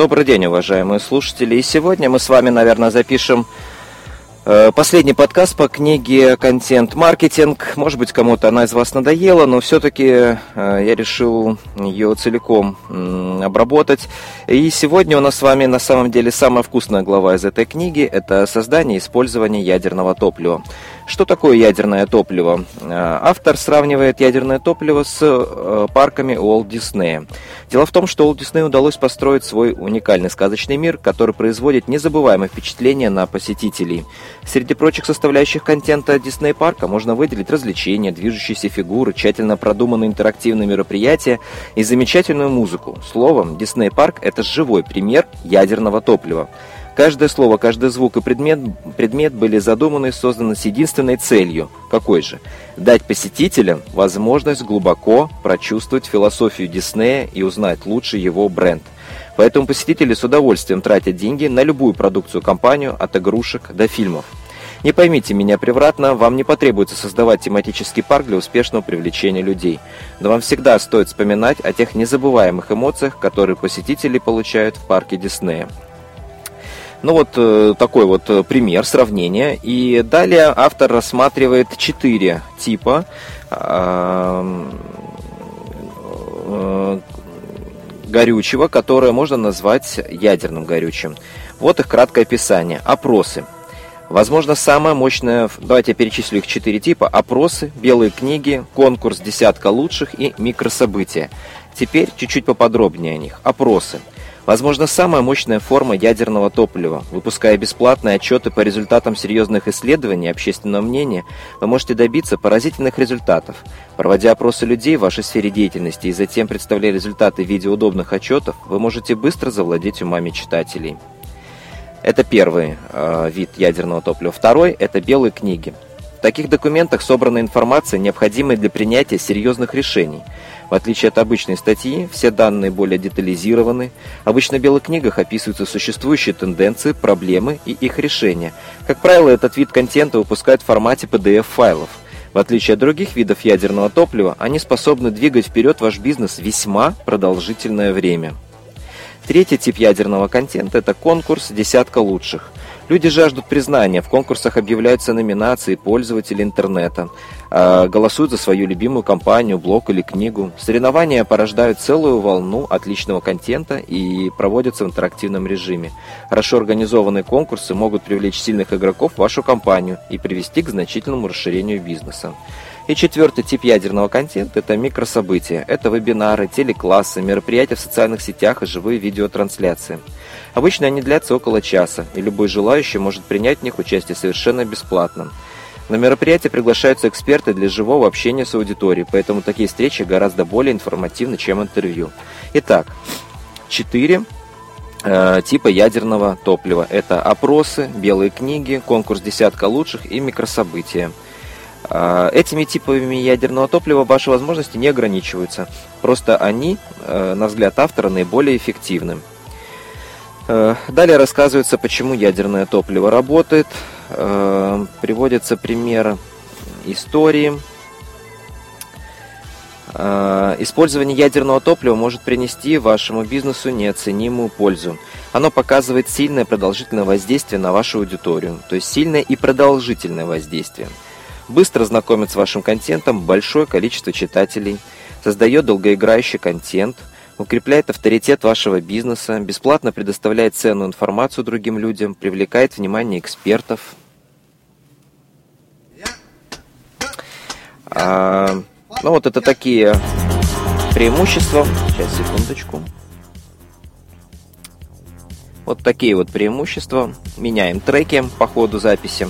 Добрый день, уважаемые слушатели. И сегодня мы с вами, наверное, запишем Э, последний подкаст по книге «Контент-маркетинг». Может быть, кому-то она из вас надоела, но все-таки э, я решил ее целиком обработать. И сегодня у нас с вами на самом деле самая вкусная глава из этой книги – это создание и использование ядерного топлива. Что такое ядерное топливо? Э, автор сравнивает ядерное топливо с парками Уолт Диснея. Дело в том, что Уолт Диснею удалось построить свой уникальный сказочный мир, который производит незабываемое впечатление на посетителей – Среди прочих составляющих контента Дисней парка можно выделить развлечения, движущиеся фигуры, тщательно продуманные интерактивные мероприятия и замечательную музыку. Словом, Дисней парк – это живой пример ядерного топлива. Каждое слово, каждый звук и предмет, предмет были задуманы и созданы с единственной целью. Какой же? Дать посетителям возможность глубоко прочувствовать философию Диснея и узнать лучше его бренд – Поэтому посетители с удовольствием тратят деньги на любую продукцию компанию, от игрушек до фильмов. Не поймите меня превратно, вам не потребуется создавать тематический парк для успешного привлечения людей. Но вам всегда стоит вспоминать о тех незабываемых эмоциях, которые посетители получают в парке Диснея. Ну вот э, такой вот э, пример, сравнение. И далее автор рассматривает четыре типа э, горючего, которое можно назвать ядерным горючим. Вот их краткое описание. Опросы. Возможно, самое мощное, давайте я перечислю их четыре типа. Опросы, белые книги, конкурс десятка лучших и микрособытия. Теперь чуть-чуть поподробнее о них. Опросы. Возможно, самая мощная форма ядерного топлива. Выпуская бесплатные отчеты по результатам серьезных исследований общественного мнения, вы можете добиться поразительных результатов. Проводя опросы людей в вашей сфере деятельности и затем представляя результаты в виде удобных отчетов, вы можете быстро завладеть умами читателей. Это первый э, вид ядерного топлива. Второй – это белые книги. В таких документах собрана информация, необходимая для принятия серьезных решений – в отличие от обычной статьи, все данные более детализированы. Обычно в белых книгах описываются существующие тенденции, проблемы и их решения. Как правило, этот вид контента выпускают в формате PDF-файлов. В отличие от других видов ядерного топлива, они способны двигать вперед ваш бизнес весьма продолжительное время. Третий тип ядерного контента – это конкурс «Десятка лучших». Люди жаждут признания. В конкурсах объявляются номинации пользователей интернета. Э, голосуют за свою любимую компанию, блог или книгу. Соревнования порождают целую волну отличного контента и проводятся в интерактивном режиме. Хорошо организованные конкурсы могут привлечь сильных игроков в вашу компанию и привести к значительному расширению бизнеса. И четвертый тип ядерного контента – это микрособытия. Это вебинары, телеклассы, мероприятия в социальных сетях и живые видеотрансляции. Обычно они длятся около часа, и любой желающий может принять в них участие совершенно бесплатно. На мероприятие приглашаются эксперты для живого общения с аудиторией, поэтому такие встречи гораздо более информативны, чем интервью. Итак, четыре э, типа ядерного топлива. Это опросы, белые книги, конкурс десятка лучших и микрособытия. А, этими типами ядерного топлива ваши возможности не ограничиваются. Просто они, э, на взгляд автора, наиболее эффективны. Э, далее рассказывается, почему ядерное топливо работает. Э, приводится пример истории. Использование ядерного топлива может принести вашему бизнесу неоценимую пользу. Оно показывает сильное продолжительное воздействие на вашу аудиторию, то есть сильное и продолжительное воздействие – быстро знакомит с вашим контентом большое количество читателей, создает долгоиграющий контент, укрепляет авторитет вашего бизнеса, бесплатно предоставляет ценную информацию другим людям, привлекает внимание экспертов. А, ну вот это такие преимущества. Сейчас, секундочку. Вот такие вот преимущества. Меняем треки по ходу записи.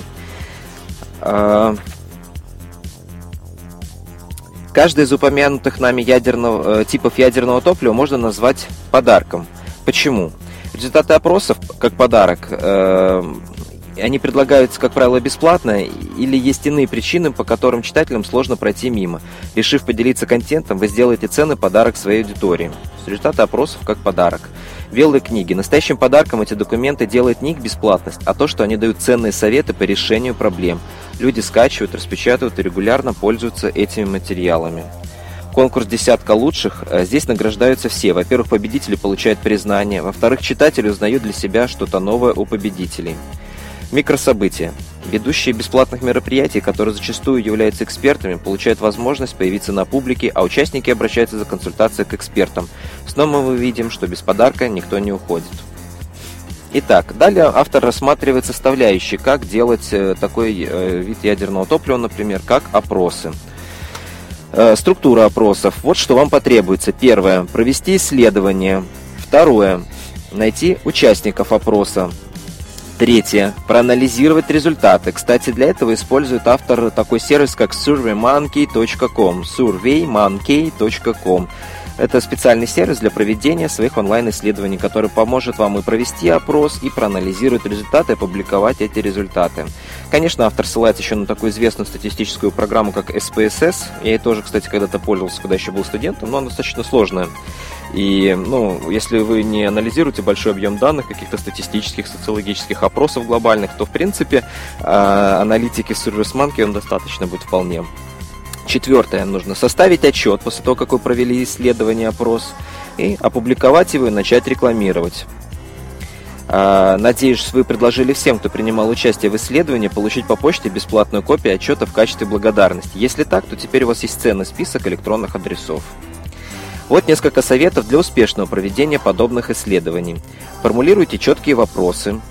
А, Каждый из упомянутых нами ядерного, э, типов ядерного топлива можно назвать подарком. Почему? Результаты опросов, как подарок, э, они предлагаются, как правило, бесплатно, или есть иные причины, по которым читателям сложно пройти мимо. Решив поделиться контентом, вы сделаете ценный подарок своей аудитории. Результаты опросов как подарок. Белые книги. Настоящим подарком эти документы делают не их бесплатность, а то, что они дают ценные советы по решению проблем – Люди скачивают, распечатывают и регулярно пользуются этими материалами. Конкурс «Десятка лучших». Э, здесь награждаются все. Во-первых, победители получают признание. Во-вторых, читатели узнают для себя что-то новое у победителей. Микрособытия. Ведущие бесплатных мероприятий, которые зачастую являются экспертами, получают возможность появиться на публике, а участники обращаются за консультацией к экспертам. Снова мы видим, что без подарка никто не уходит. Итак, далее автор рассматривает составляющие, как делать э, такой э, вид ядерного топлива, например, как опросы. Э, структура опросов. Вот что вам потребуется. Первое. Провести исследование. Второе. Найти участников опроса. Третье. Проанализировать результаты. Кстати, для этого использует автор такой сервис, как surveymonkey.com. surveymonkey.com. Это специальный сервис для проведения своих онлайн-исследований, который поможет вам и провести опрос, и проанализировать результаты, и опубликовать эти результаты. Конечно, автор ссылается еще на такую известную статистическую программу, как SPSS. Я ей тоже, кстати, когда-то пользовался, когда еще был студентом, но она достаточно сложная. И, ну, если вы не анализируете большой объем данных, каких-то статистических, социологических опросов глобальных, то, в принципе, а, аналитики Service Monkey он достаточно будет вполне. Четвертое. Нужно составить отчет после того, как вы провели исследование, опрос, и опубликовать его и начать рекламировать. А, надеюсь, вы предложили всем, кто принимал участие в исследовании, получить по почте бесплатную копию отчета в качестве благодарности. Если так, то теперь у вас есть ценный список электронных адресов. Вот несколько советов для успешного проведения подобных исследований. Формулируйте четкие вопросы,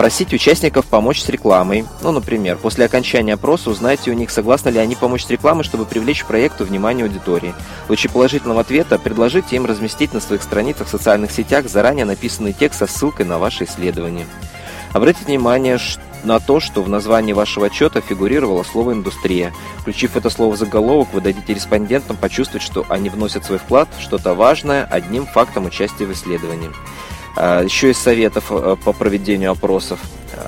Просить участников помочь с рекламой. Ну, например, после окончания опроса узнайте у них, согласны ли они помочь с рекламой, чтобы привлечь к проекту внимание аудитории. В случае положительного ответа предложите им разместить на своих страницах в социальных сетях заранее написанный текст со ссылкой на ваше исследование. Обратите внимание на то, что в названии вашего отчета фигурировало слово «индустрия». Включив это слово в заголовок, вы дадите респондентам почувствовать, что они вносят свой вклад в что-то важное одним фактом участия в исследовании. А, Еще из советов э, по проведению опросов.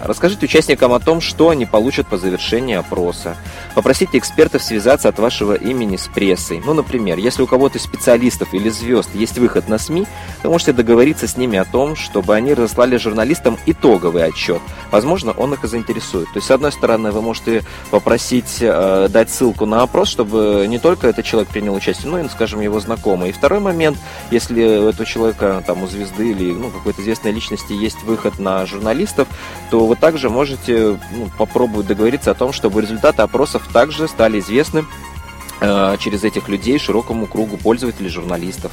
Расскажите участникам о том, что они получат по завершении опроса. Попросите экспертов связаться от вашего имени с прессой. Ну, например, если у кого-то из специалистов или звезд есть выход на СМИ, вы можете договориться с ними о том, чтобы они разослали журналистам итоговый отчет. Возможно, он их и заинтересует. То есть, с одной стороны, вы можете попросить э, дать ссылку на опрос, чтобы не только этот человек принял участие, но и, скажем, его знакомый. И второй момент, если у этого человека, там, у звезды или ну, какой-то известной личности есть выход на журналистов, то вы также можете ну, попробовать договориться о том, чтобы результаты опросов также стали известны э, через этих людей широкому кругу пользователей, журналистов.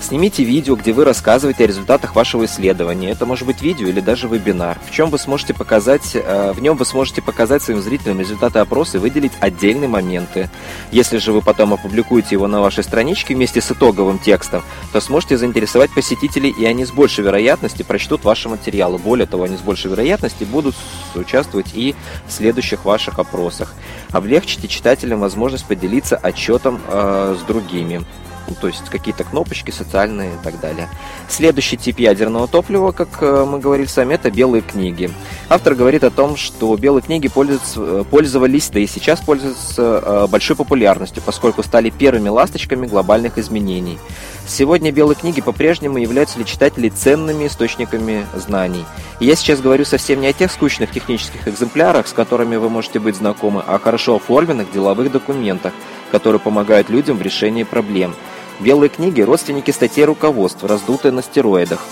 Снимите видео, где вы рассказываете о результатах вашего исследования. Это может быть видео или даже вебинар. В чем вы сможете показать, э, в нем вы сможете показать своим зрителям результаты опроса и выделить отдельные моменты. Если же вы потом опубликуете его на вашей страничке вместе с итоговым текстом, то сможете заинтересовать посетителей, и они с большей вероятностью прочтут ваши материалы. Более того, они с большей вероятностью будут участвовать и в следующих ваших опросах. Облегчите читателям возможность поделиться отчетом э, с другими ну, то есть какие-то кнопочки социальные и так далее. Следующий тип ядерного топлива, как э, мы говорили сами, это белые книги. Автор говорит о том, что белые книги э, пользовались, да и сейчас пользуются э, большой популярностью, поскольку стали первыми ласточками глобальных изменений. Сегодня белые книги по-прежнему являются для читателей ценными источниками знаний. И я сейчас говорю совсем не о тех скучных технических экземплярах, с которыми вы можете быть знакомы, а о хорошо оформленных деловых документах, которые помогают людям в решении проблем – Белые книги – родственники статей руководства, раздутые на стероидах.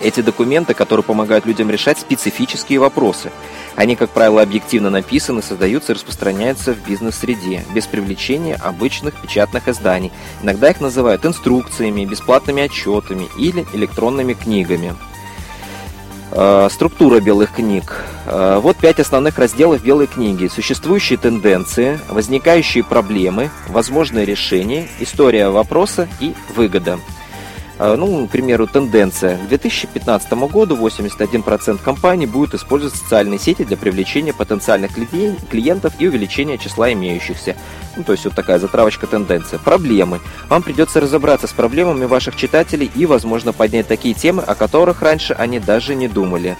Эти документы, которые помогают людям решать специфические вопросы. Они, как правило, объективно написаны, создаются и распространяются в бизнес-среде, без привлечения обычных печатных изданий. Иногда их называют инструкциями, бесплатными отчетами или электронными книгами. Э, структура белых книг. Э, вот пять основных разделов белой книги. Существующие тенденции, возникающие проблемы, возможные решения, история вопроса и выгода. Э, ну, к примеру, тенденция. К 2015 году 81% компаний будет использовать социальные сети для привлечения потенциальных клиентов и увеличения числа имеющихся. Ну, то есть вот такая затравочка тенденция. Проблемы. Вам придется разобраться с проблемами ваших читателей и, возможно, поднять такие темы, о которых раньше они даже не думали.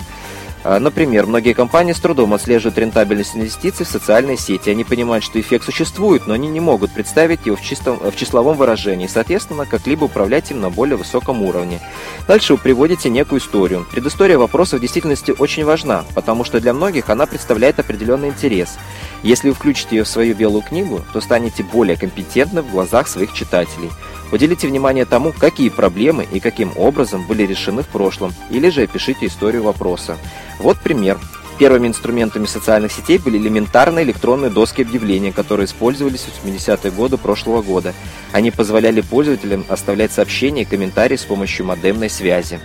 А, например, многие компании с трудом отслеживают рентабельность инвестиций в социальные сети. Они понимают, что эффект существует, но они не могут представить его в, чистом, в числовом выражении, соответственно, как-либо управлять им на более высоком уровне. Дальше вы приводите некую историю. Предыстория вопроса в действительности очень важна, потому что для многих она представляет определенный интерес. Если вы включите ее в свою белую книгу, то станете более компетентны в глазах своих читателей. Уделите внимание тому, какие проблемы и каким образом были решены в прошлом, или же опишите историю вопроса. Вот пример. Первыми инструментами социальных сетей были элементарные электронные доски объявления, которые использовались в 80-е годы прошлого года. Они позволяли пользователям оставлять сообщения и комментарии с помощью модемной связи.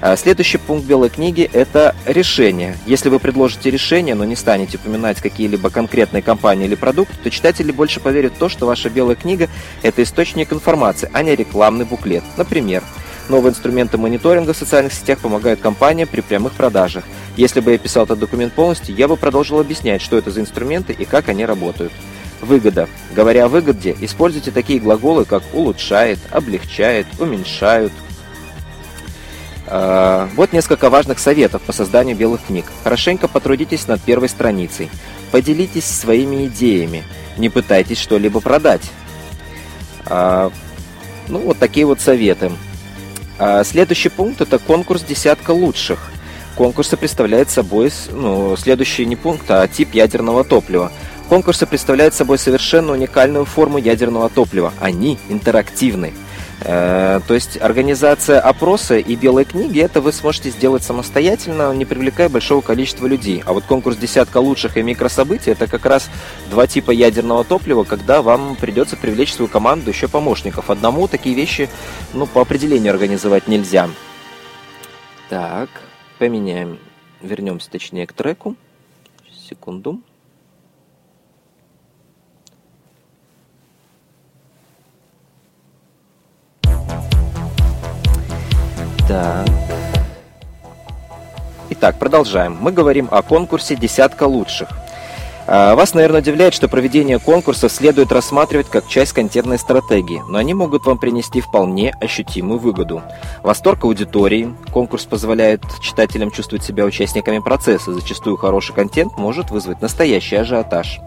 А следующий пункт Белой книги – это решение. Если вы предложите решение, но не станете упоминать какие-либо конкретные компании или продукты, то читатели больше поверят в то, что ваша Белая книга – это источник информации, а не рекламный буклет. Например, Новые инструменты мониторинга в социальных сетях помогают компаниям при прямых продажах. Если бы я писал этот документ полностью, я бы продолжил объяснять, что это за инструменты и как они работают. Выгода. Говоря о выгоде, используйте такие глаголы, как улучшает, облегчает, уменьшают. А, вот несколько важных советов по созданию белых книг. Хорошенько потрудитесь над первой страницей. Поделитесь своими идеями. Не пытайтесь что-либо продать. А, ну, вот такие вот советы. А следующий пункт – это конкурс «Десятка лучших». Конкурсы представляют собой, ну, следующий не пункт, а тип ядерного топлива. Конкурсы представляют собой совершенно уникальную форму ядерного топлива. Они интерактивны. Э, то есть организация опроса и белой книги, это вы сможете сделать самостоятельно, не привлекая большого количества людей. А вот конкурс десятка лучших и микрособытий, это как раз два типа ядерного топлива, когда вам придется привлечь свою команду еще помощников. Одному такие вещи, ну, по определению организовать нельзя. Так, поменяем, вернемся точнее к треку. Секунду. Так. Итак, продолжаем. Мы говорим о конкурсе «Десятка лучших». А, вас, наверное, удивляет, что проведение конкурсов следует рассматривать как часть контентной стратегии, но они могут вам принести вполне ощутимую выгоду. Восторг аудитории. Конкурс позволяет читателям чувствовать себя участниками процесса. Зачастую хороший контент может вызвать настоящий ажиотаж.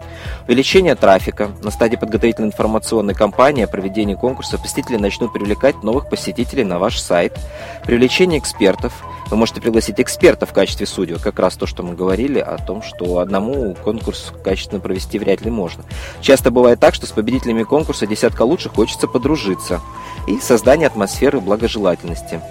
Увеличение трафика. На стадии подготовительной информационной кампании о проведении конкурса посетители начнут привлекать новых посетителей на ваш сайт. Привлечение экспертов. Вы можете пригласить эксперта в качестве судьи. Как раз то, что мы говорили о том, что одному конкурс качественно провести вряд ли можно. Часто бывает так, что с победителями конкурса десятка лучших хочется подружиться и создание атмосферы благожелательности.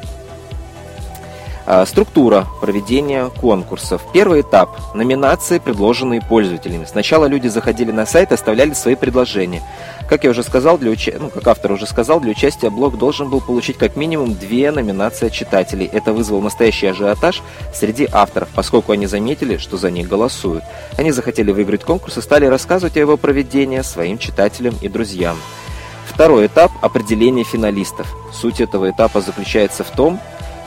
А, структура проведения конкурсов. Первый этап – номинации, предложенные пользователями. Сначала люди заходили на сайт и оставляли свои предложения. Как я уже сказал, для уч... ну, как автор уже сказал, для участия блог должен был получить как минимум две номинации читателей. Это вызвало настоящий ажиотаж среди авторов, поскольку они заметили, что за них голосуют. Они захотели выиграть конкурс и стали рассказывать о его проведении своим читателям и друзьям. Второй этап – определение финалистов. Суть этого этапа заключается в том,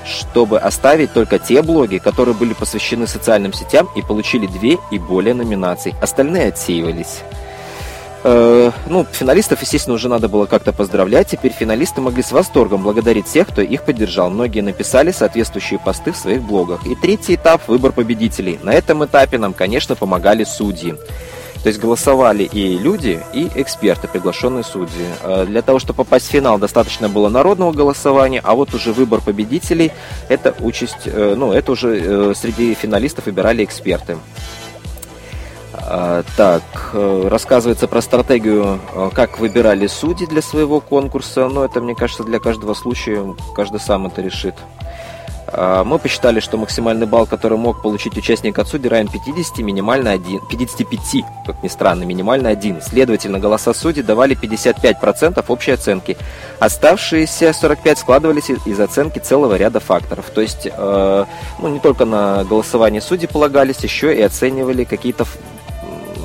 чтобы оставить только те блоги, которые были посвящены социальным сетям и получили две и более номинаций. Остальные отсеивались. Э, ну, финалистов, естественно, уже надо было как-то поздравлять. Теперь финалисты могли с восторгом благодарить тех, кто их поддержал. Многие написали соответствующие посты в своих блогах. И третий этап – выбор победителей. На этом этапе нам, конечно, помогали судьи. То есть голосовали и люди, и эксперты, приглашенные судьи. Э, для того, чтобы попасть в финал, достаточно было народного голосования, а вот уже выбор победителей, это участь, э, ну, это уже э, среди финалистов выбирали эксперты. Так, рассказывается про стратегию, как выбирали судьи для своего конкурса, но это, мне кажется, для каждого случая каждый сам это решит. А, мы посчитали, что максимальный балл, который мог получить участник от судей, равен 50, минимально 1, 55, как ни странно, минимально 1. Следовательно, голоса судей давали 55% общей оценки. Оставшиеся 45 складывались из оценки целого ряда факторов. То есть, э, ну, не только на голосование судей полагались, еще и оценивали какие-то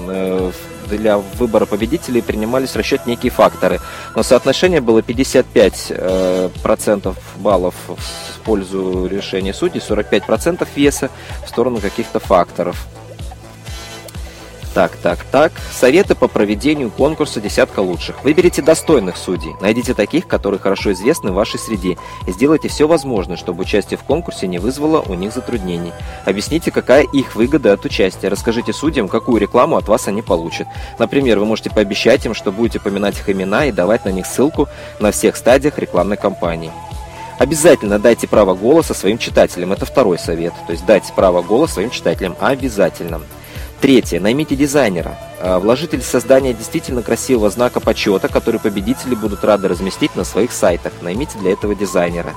э, для выбора победителей принимались в расчет некие факторы. Но соотношение было 55% э, процентов баллов в пользу решения судей, 45% веса в сторону каких-то факторов. Так, так, так. Советы по проведению конкурса «Десятка лучших». Выберите достойных судей. Найдите таких, которые хорошо известны в вашей среде. И сделайте все возможное, чтобы участие в конкурсе не вызвало у них затруднений. Объясните, какая их выгода от участия. Расскажите судьям, какую рекламу от вас они получат. Например, вы можете пообещать им, что будете упоминать их имена и давать на них ссылку на всех стадиях рекламной кампании. Обязательно дайте право голоса своим читателям. Это второй совет. То есть дайте право голоса своим читателям. Обязательно. Третье. Наймите дизайнера. А, вложите в создание действительно красивого знака почета, который победители будут рады разместить на своих сайтах. Наймите для этого дизайнера.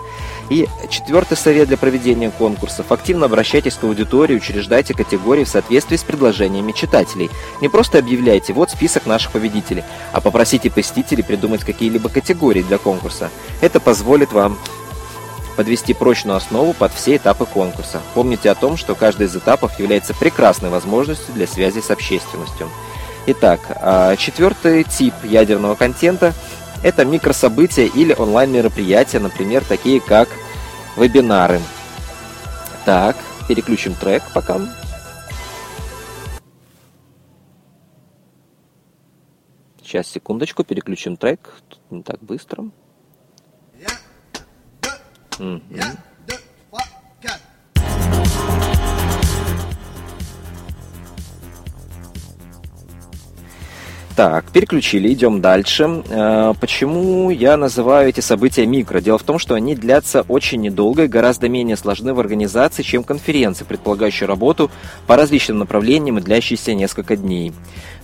И четвертый совет для проведения конкурсов. Активно обращайтесь к аудитории, учреждайте категории в соответствии с предложениями читателей. Не просто объявляйте «вот список наших победителей», а попросите посетителей придумать какие-либо категории для конкурса. Это позволит вам подвести прочную основу под все этапы конкурса. Помните о том, что каждый из этапов является прекрасной возможностью для связи с общественностью. Итак, а, четвертый тип ядерного контента – это микрособытия или онлайн-мероприятия, например, такие как вебинары. Так, переключим трек пока. Сейчас, секундочку, переключим трек. Тут не так быстро. Так, переключили, идем дальше. Э, почему я называю эти события микро? Дело в том, что они длятся очень недолго и гораздо менее сложны в организации, чем конференции, предполагающие работу по различным направлениям и длящиеся несколько дней.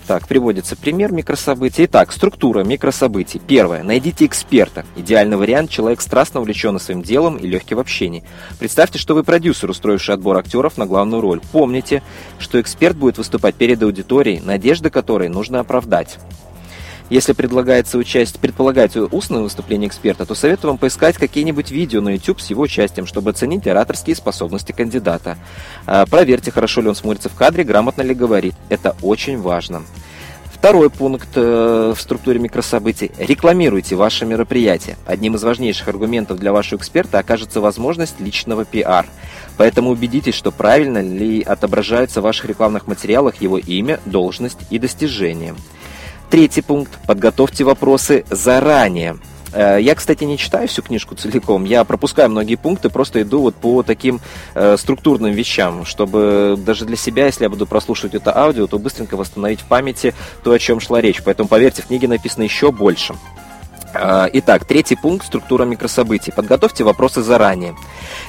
Так, приводится пример микрособытий. Итак, структура микрособытий. Первое. Найдите эксперта. Идеальный вариант – человек страстно увлеченный своим делом и легкий в общении. Представьте, что вы продюсер, устроивший отбор актеров на главную роль. Помните, что эксперт будет выступать перед аудиторией, надежды которой нужно оправдать. Если предлагается участь, предполагается устное выступление эксперта, то советую вам поискать какие-нибудь видео на YouTube с его участием, чтобы оценить ораторские способности кандидата. А, проверьте, хорошо ли он смотрится в кадре, грамотно ли говорит. Это очень важно. Второй пункт э, в структуре микрособытий. Рекламируйте ваше мероприятие. Одним из важнейших аргументов для вашего эксперта окажется возможность личного пиар. Поэтому убедитесь, что правильно ли отображается в ваших рекламных материалах его имя, должность и достижения. Третий пункт. Подготовьте вопросы заранее. Э, я, кстати, не читаю всю книжку целиком, я пропускаю многие пункты, просто иду вот по таким э, структурным вещам, чтобы даже для себя, если я буду прослушивать это аудио, то быстренько восстановить в памяти то, о чем шла речь. Поэтому, поверьте, в книге написано еще больше. А, итак, третий пункт – структура микрособытий. Подготовьте вопросы заранее.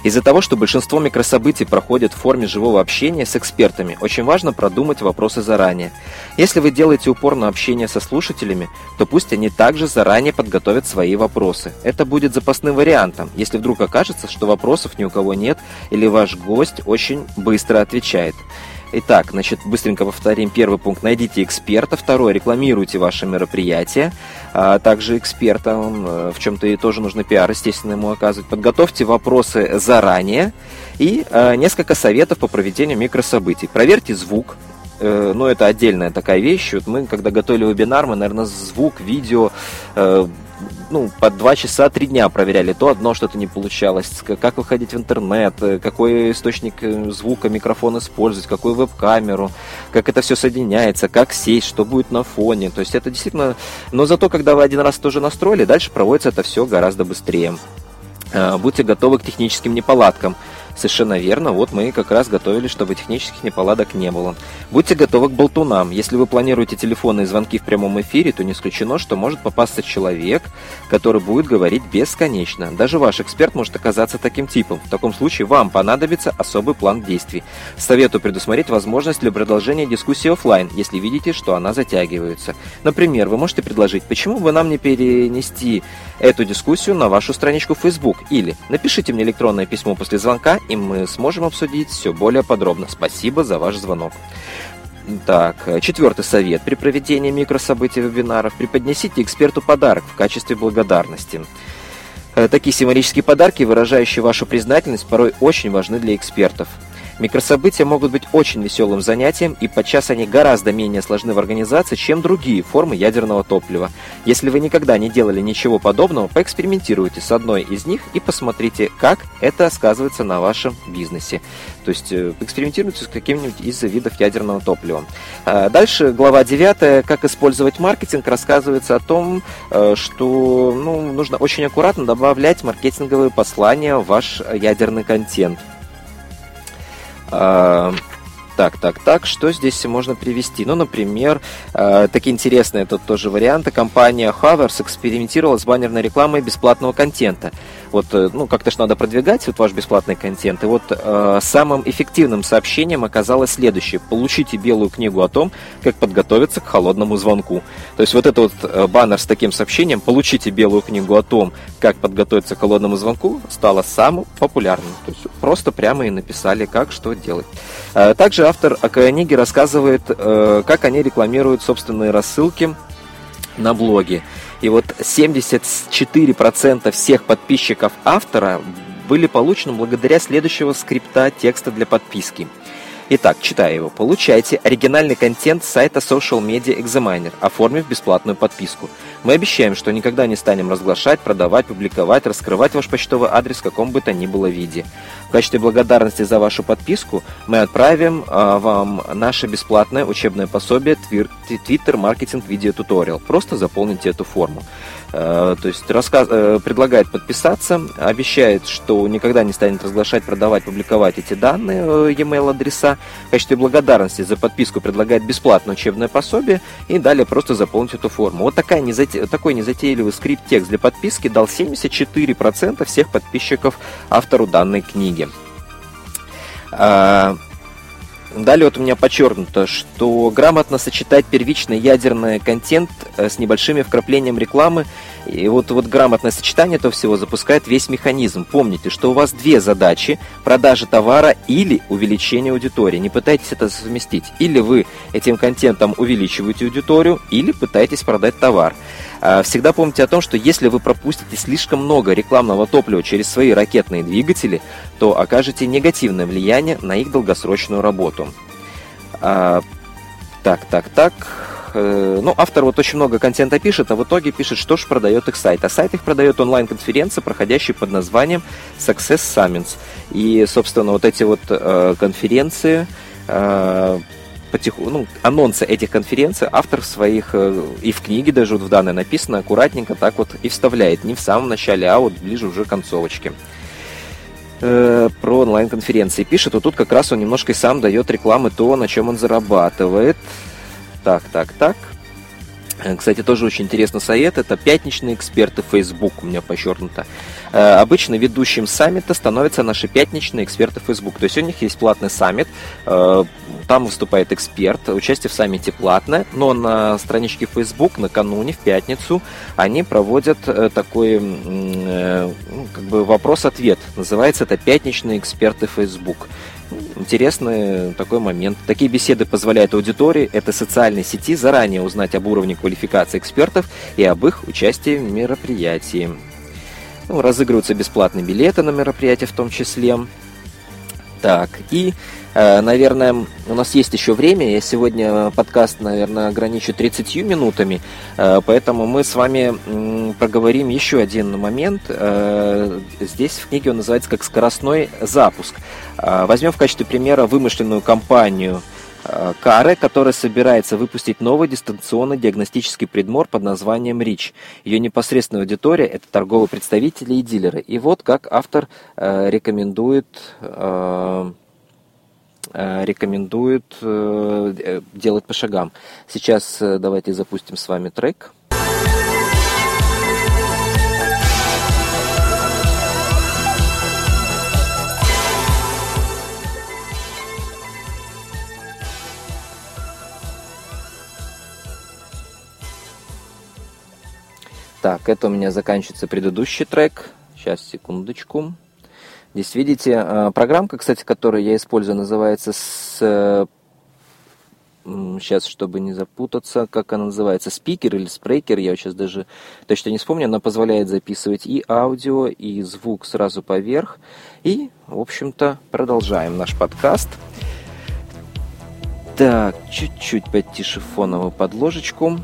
Из-за того, что большинство микрособытий проходят в форме живого общения с экспертами, очень важно продумать вопросы заранее. Если вы делаете упор на общение со слушателями, то пусть они также заранее подготовят свои вопросы. Это будет запасным вариантом, если вдруг окажется, что вопросов ни у кого нет или ваш гость очень быстро отвечает. Итак, значит, быстренько повторим. Первый пункт. Найдите эксперта. Второй. Рекламируйте ваше мероприятие. А также эксперта. Э, в чем-то и тоже нужно пиар, естественно, ему оказывать. Подготовьте вопросы заранее. И а, несколько советов по проведению микрособытий. Проверьте звук. Э, ну, это отдельная такая вещь. Вот мы, когда готовили вебинар, мы, наверное, звук, видео ну, по два часа, три дня проверяли. То одно что-то не получалось, как выходить в интернет, э, какой источник э, звука микрофон использовать, какую веб-камеру, как это все соединяется, как сесть, что будет на фоне. То есть это действительно... Но зато, когда вы один раз тоже настроили, дальше проводится это все гораздо быстрее. Э, будьте готовы к техническим неполадкам. Совершенно верно, вот мы как раз готовили, чтобы технических неполадок не было. Будьте готовы к болтунам. Если вы планируете телефонные звонки в прямом эфире, то не исключено, что может попасться человек, который будет говорить бесконечно. Даже ваш эксперт может оказаться таким типом. В таком случае вам понадобится особый план действий. Советую предусмотреть возможность для продолжения дискуссии офлайн, если видите, что она затягивается. Например, вы можете предложить, почему бы нам не перенести эту дискуссию на вашу страничку в Facebook или напишите мне электронное письмо после звонка и мы сможем обсудить все более подробно. Спасибо за ваш звонок. Так, четвертый совет. При проведении микрособытий вебинаров преподнесите эксперту подарок в качестве благодарности. Э, такие символические подарки, выражающие вашу признательность, порой очень важны для экспертов. Микрособытия могут быть очень веселым занятием, и подчас они гораздо менее сложны в организации, чем другие формы ядерного топлива. Если вы никогда не делали ничего подобного, поэкспериментируйте с одной из них и посмотрите, как это сказывается на вашем бизнесе. То есть э, экспериментируйте с каким-нибудь из видов ядерного топлива. А дальше глава 9, как использовать маркетинг, рассказывается о том, э, что ну, нужно очень аккуратно добавлять маркетинговые послания в ваш ядерный контент. А, так, так, так, что здесь можно привести? Ну, например, э, такие интересные тут тоже варианты. Компания Havers экспериментировала с баннерной рекламой бесплатного контента. Вот, э, ну, как-то ж надо продвигать вот ваш бесплатный контент. И вот э, самым эффективным сообщением оказалось следующее. Получите белую книгу о том, как подготовиться к холодному звонку. То есть вот этот вот э, баннер с таким сообщением «Получите белую книгу о том, как подготовиться к холодному звонку» стало самым популярным. То есть просто прямо и написали, как что делать. Э, также автор книги рассказывает, как они рекламируют собственные рассылки на блоге. И вот 74% всех подписчиков автора были получены благодаря следующего скрипта текста для подписки – Итак, читая его, получайте оригинальный контент с сайта Social Media Examiner, оформив бесплатную подписку. Мы обещаем, что никогда не станем разглашать, продавать, публиковать, раскрывать ваш почтовый адрес в каком бы то ни было виде. В качестве благодарности за вашу подписку мы отправим э, вам наше бесплатное учебное пособие Twitter Marketing Video Tutorial. Просто заполните эту форму. Э, то есть рассказ, э, предлагает подписаться, обещает, что никогда не станет разглашать, продавать, публиковать эти данные э, e-mail адреса. В качестве благодарности за подписку предлагает бесплатное учебное пособие и далее просто заполнить эту форму. Вот такая незате... такой незатейливый скрипт-текст для подписки дал 74% всех подписчиков автору данной книги. А, Далее вот у меня подчеркнуто, что грамотно сочетать первичный ядерный контент э, с небольшими вкраплением рекламы. И вот, вот грамотное сочетание этого всего запускает весь механизм. Помните, что у вас две задачи – продажа товара или увеличение аудитории. Не пытайтесь это совместить. Или вы этим контентом увеличиваете аудиторию, или пытаетесь продать товар. А, всегда помните о том, что если вы пропустите слишком много рекламного топлива через свои ракетные двигатели, то окажете негативное влияние на их долгосрочную работу. А, так, так, так. Э, ну, автор вот очень много контента пишет, а в итоге пишет, что же продает их сайт. А сайт их продает онлайн-конференции, проходящие под названием Success Summits. И, собственно, вот эти вот э, конференции э, потиху, ну, анонсы этих конференций автор своих, э, и в книге даже вот в данной написано аккуратненько так вот и вставляет. Не в самом начале, а вот ближе уже к концовочке. Э, про онлайн-конференции пишет, вот тут как раз он немножко и сам дает рекламы то, на чем он зарабатывает. Так, так, так. Э, кстати, тоже очень интересный совет. Это пятничные эксперты Facebook, у меня подчеркнуто. Э, обычно ведущим саммита становятся наши пятничные эксперты Facebook. То есть у них есть платный саммит, э, там выступает эксперт, участие в саммите платное, но на страничке Facebook накануне, в пятницу, они проводят такой ну, как бы вопрос-ответ. Называется это «Пятничные эксперты Facebook» интересный такой момент. Такие беседы позволяют аудитории этой социальной сети заранее узнать об уровне квалификации экспертов и об их участии в мероприятии. Ну, разыгрываются бесплатные билеты на мероприятие в том числе. Так, и Э, наверное, у нас есть еще время. Я сегодня подкаст, наверное, ограничу 30 минутами. Э, поэтому мы с вами проговорим еще один момент. Э, здесь в книге он называется как скоростной запуск. Возьмем в качестве примера вымышленную компанию Каре, которая собирается выпустить новый дистанционный диагностический предмор под названием РИЧ. Ее непосредственная аудитория – это торговые представители и дилеры. И вот как автор рекомендует Э, рекомендует э, э, делать по шагам. Сейчас давайте запустим с вами трек. Так, это у меня заканчивается предыдущий трек. Сейчас, секундочку. Здесь видите, э, программка, кстати, которую я использую, называется с сейчас, чтобы не запутаться, как она называется, спикер или спрейкер, я сейчас даже точно не вспомню, она позволяет записывать и аудио, и звук сразу поверх. И, в общем-то, продолжаем наш подкаст. Так, чуть-чуть потише фоновую подложечку.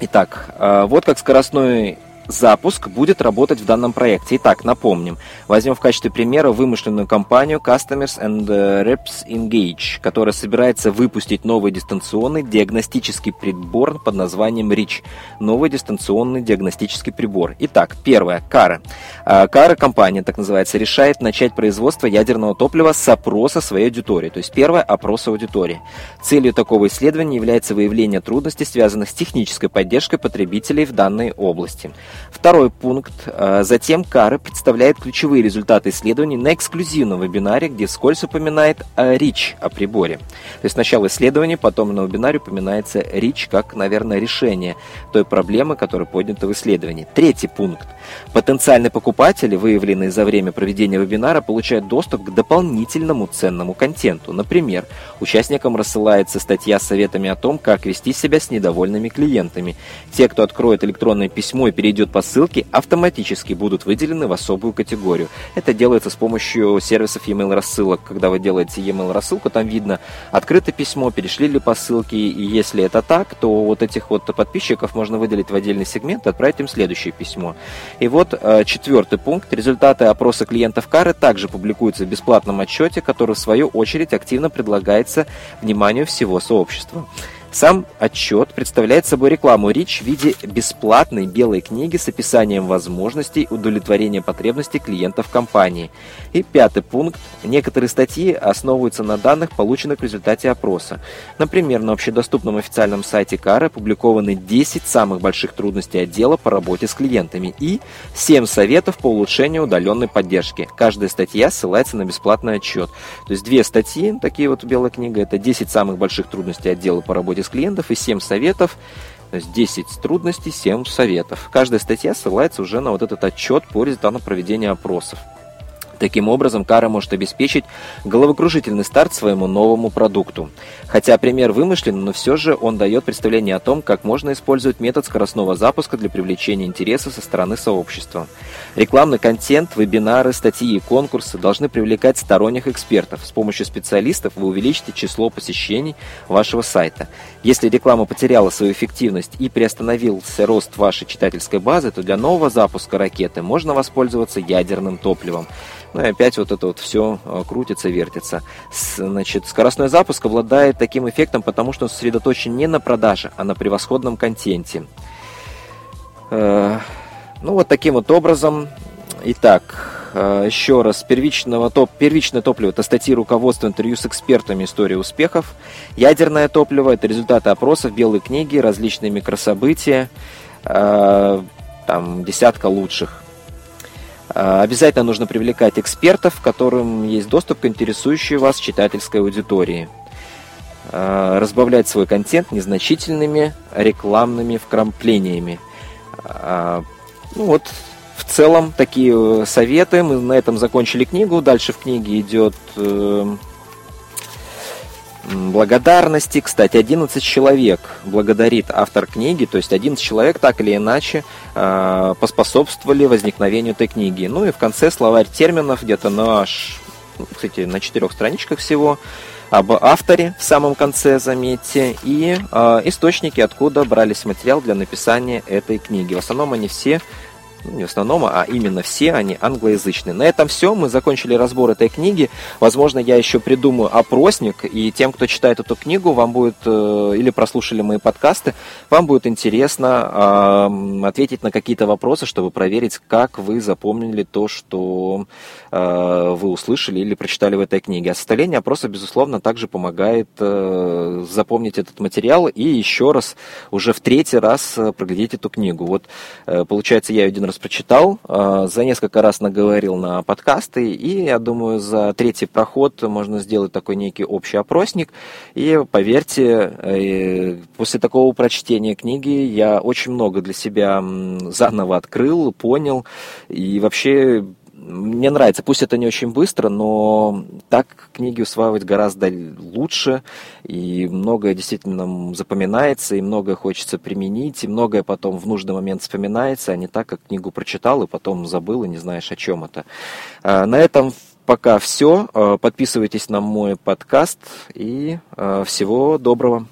Итак, а, вот как скоростной запуск будет работать в данном проекте. Итак, напомним. Возьмем в качестве примера вымышленную компанию Customers and Reps Engage, которая собирается выпустить новый дистанционный диагностический прибор под названием REACH. Новый дистанционный диагностический прибор. Итак, первое. Кара. Кара компания, так называется, решает начать производство ядерного топлива с опроса своей аудитории. То есть первое – опрос аудитории. Целью такого исследования является выявление трудностей, связанных с технической поддержкой потребителей в данной области. Второй пункт. Э, затем Кара представляет ключевые результаты исследований на эксклюзивном вебинаре, где вскользь упоминает РИЧ о приборе. То есть сначала исследование, потом на вебинаре упоминается РИЧ как, наверное, решение той проблемы, которая поднята в исследовании. Третий пункт. Потенциальные покупатели, выявленные за время проведения вебинара, получают доступ к дополнительному ценному контенту. Например, участникам рассылается статья с советами о том, как вести себя с недовольными клиентами. Те, кто откроет электронное письмо и перейдет идет по ссылке, автоматически будут выделены в особую категорию. Это делается с помощью сервисов e-mail рассылок. Когда вы делаете e-mail рассылку, там видно открыто письмо, перешли ли по ссылке, и если это так, то вот этих вот подписчиков можно выделить в отдельный сегмент и отправить им следующее письмо. И вот э, четвертый пункт. Результаты опроса клиентов Кары также публикуются в бесплатном отчете, который в свою очередь активно предлагается вниманию всего сообщества. Сам отчет представляет собой рекламу РИЧ в виде бесплатной белой книги с описанием возможностей удовлетворения потребностей клиентов компании. И пятый пункт. Некоторые статьи основываются на данных, полученных в результате опроса. Например, на общедоступном официальном сайте Кары опубликованы 10 самых больших трудностей отдела по работе с клиентами и 7 советов по улучшению удаленной поддержки. Каждая статья ссылается на бесплатный отчет. То есть две статьи, такие вот белая книга, это 10 самых больших трудностей отдела по работе с клиентов и 7 советов. То есть 10 трудностей, 7 советов. Каждая статья ссылается уже на вот этот отчет по результатам проведения опросов. Таким образом, Кара может обеспечить головокружительный старт своему новому продукту. Хотя пример вымышлен, но все же он дает представление о том, как можно использовать метод скоростного запуска для привлечения интереса со стороны сообщества. Рекламный контент, вебинары, статьи и конкурсы должны привлекать сторонних экспертов. С помощью специалистов вы увеличите число посещений вашего сайта. Если реклама потеряла свою эффективность и приостановился рост вашей читательской базы, то для нового запуска ракеты можно воспользоваться ядерным топливом. Ну и опять вот это вот все а, крутится, вертится. Значит, скоростной запуск обладает таким эффектом, потому что он сосредоточен не на продаже, а на превосходном контенте. Э, ну вот таким вот образом. Итак, э, еще раз, первичного топ, первичное топливо – это статьи руководства, интервью с экспертами, история успехов. Ядерное топливо – это результаты опросов, белые книги, различные микрособытия, э, там десятка лучших. Обязательно нужно привлекать экспертов, которым есть доступ к интересующей вас читательской аудитории. А, разбавлять свой контент незначительными рекламными вкраплениями. А, ну вот, в целом, такие советы. Мы на этом закончили книгу. Дальше в книге идет э, благодарности. Кстати, 11 человек благодарит автор книги, то есть 11 человек так или иначе э, поспособствовали возникновению этой книги. Ну и в конце словарь терминов где-то на, кстати, на четырех страничках всего об авторе в самом конце, заметьте, и э, источники, откуда брались материал для написания этой книги. В основном они все ну, не в основном, а именно все они англоязычные. На этом все. Мы закончили разбор этой книги. Возможно, я еще придумаю опросник, и тем, кто читает эту книгу, вам будет, э, или прослушали мои подкасты, вам будет интересно ответить на какие-то вопросы, чтобы проверить, как вы запомнили то, что э, вы услышали или прочитали в этой книге. А составление опроса, безусловно, также помогает э, запомнить этот материал и еще раз, уже в третий раз проглядеть эту книгу. Вот, получается, я один раз раз прочитал, а, за несколько раз наговорил на подкасты, и я думаю, за третий проход можно сделать такой некий общий опросник. И поверьте, э, после такого прочтения книги я очень много для себя заново открыл, понял, и вообще мне нравится, пусть это не очень быстро, но так книги усваивать гораздо лучше, и многое действительно запоминается, и многое хочется применить, и многое потом в нужный момент вспоминается, а не так, как книгу прочитал, и потом забыл, и не знаешь, о чем это. А, на этом пока все. А, подписывайтесь на мой подкаст, и а, всего доброго.